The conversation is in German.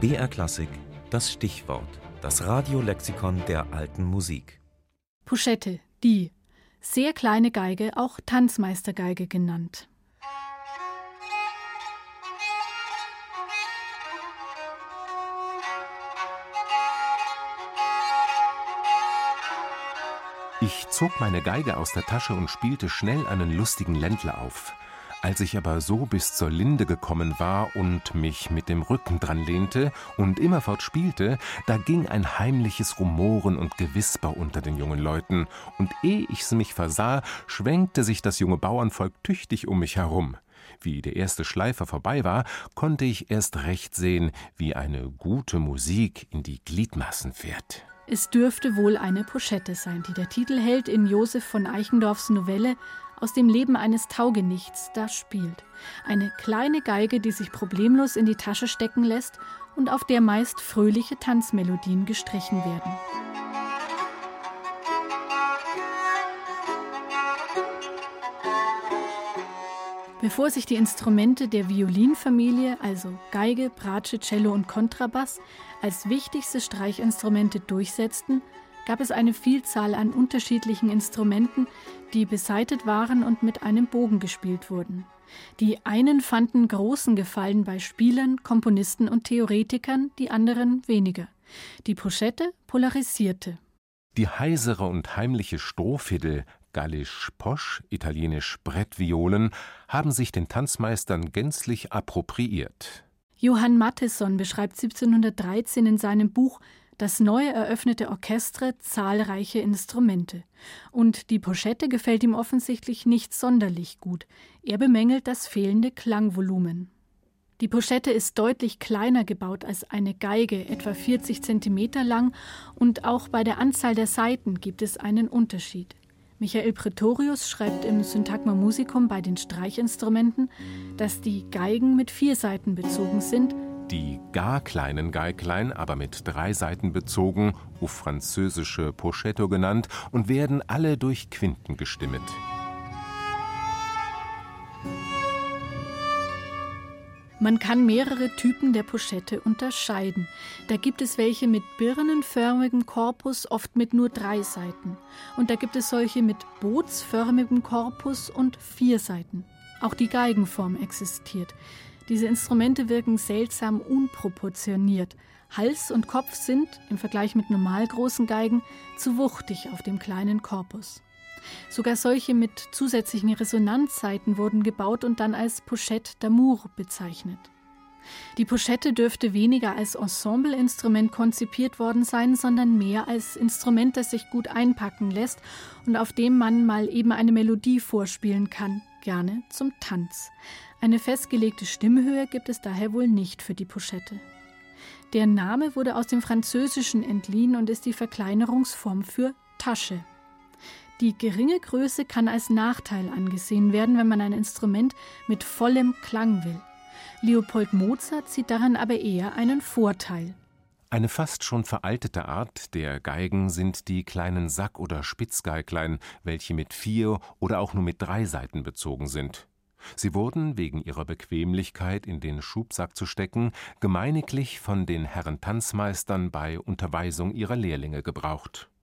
BR Klassik, das Stichwort, das Radiolexikon der alten Musik. Pouchette, die sehr kleine Geige, auch Tanzmeistergeige genannt. Ich zog meine Geige aus der Tasche und spielte schnell einen lustigen Ländler auf. Als ich aber so bis zur Linde gekommen war und mich mit dem Rücken dran lehnte und immerfort spielte, da ging ein heimliches Rumoren und Gewisper unter den jungen Leuten, und ehe ich's mich versah, schwenkte sich das junge Bauernvolk tüchtig um mich herum. Wie der erste Schleifer vorbei war, konnte ich erst recht sehen, wie eine gute Musik in die Gliedmaßen fährt. Es dürfte wohl eine Pochette sein, die der Titelheld in Josef von Eichendorffs Novelle aus dem Leben eines Taugenichts da spielt. Eine kleine Geige, die sich problemlos in die Tasche stecken lässt und auf der meist fröhliche Tanzmelodien gestrichen werden. Bevor sich die Instrumente der Violinfamilie, also Geige, Bratsche, Cello und Kontrabass, als wichtigste Streichinstrumente durchsetzten, gab es eine Vielzahl an unterschiedlichen Instrumenten, die beseitet waren und mit einem Bogen gespielt wurden. Die einen fanden großen Gefallen bei Spielern, Komponisten und Theoretikern, die anderen weniger. Die Pochette polarisierte. Die heisere und heimliche Strohfiddel gallisch Posch, italienisch Brettviolen, haben sich den Tanzmeistern gänzlich appropriiert. Johann Mattheson beschreibt 1713 in seinem Buch das neu eröffnete Orchestre zahlreiche Instrumente. Und die Pochette gefällt ihm offensichtlich nicht sonderlich gut. Er bemängelt das fehlende Klangvolumen. Die Pochette ist deutlich kleiner gebaut als eine Geige, etwa 40 cm lang, und auch bei der Anzahl der Saiten gibt es einen Unterschied. Michael Pretorius schreibt im Syntagma Musicum bei den Streichinstrumenten, dass die Geigen mit vier Saiten bezogen sind, die gar kleinen Geiglein, aber mit drei Saiten bezogen, auf französische Pochetto genannt, und werden alle durch Quinten gestimmet. Man kann mehrere Typen der Pochette unterscheiden. Da gibt es welche mit birnenförmigem Korpus, oft mit nur drei Seiten. Und da gibt es solche mit bootsförmigem Korpus und vier Seiten. Auch die Geigenform existiert. Diese Instrumente wirken seltsam unproportioniert. Hals und Kopf sind, im Vergleich mit normal großen Geigen, zu wuchtig auf dem kleinen Korpus. Sogar solche mit zusätzlichen Resonanzseiten wurden gebaut und dann als Pochette d'amour bezeichnet. Die Pochette dürfte weniger als Ensembleinstrument konzipiert worden sein, sondern mehr als Instrument, das sich gut einpacken lässt und auf dem man mal eben eine Melodie vorspielen kann, gerne zum Tanz. Eine festgelegte Stimmhöhe gibt es daher wohl nicht für die Pochette. Der Name wurde aus dem Französischen entliehen und ist die Verkleinerungsform für Tasche. Die geringe Größe kann als Nachteil angesehen werden, wenn man ein Instrument mit vollem Klang will. Leopold Mozart sieht daran aber eher einen Vorteil. Eine fast schon veraltete Art der Geigen sind die kleinen Sack- oder Spitzgeiglein, welche mit vier oder auch nur mit drei Saiten bezogen sind. Sie wurden wegen ihrer Bequemlichkeit in den Schubsack zu stecken gemeiniglich von den Herren Tanzmeistern bei Unterweisung ihrer Lehrlinge gebraucht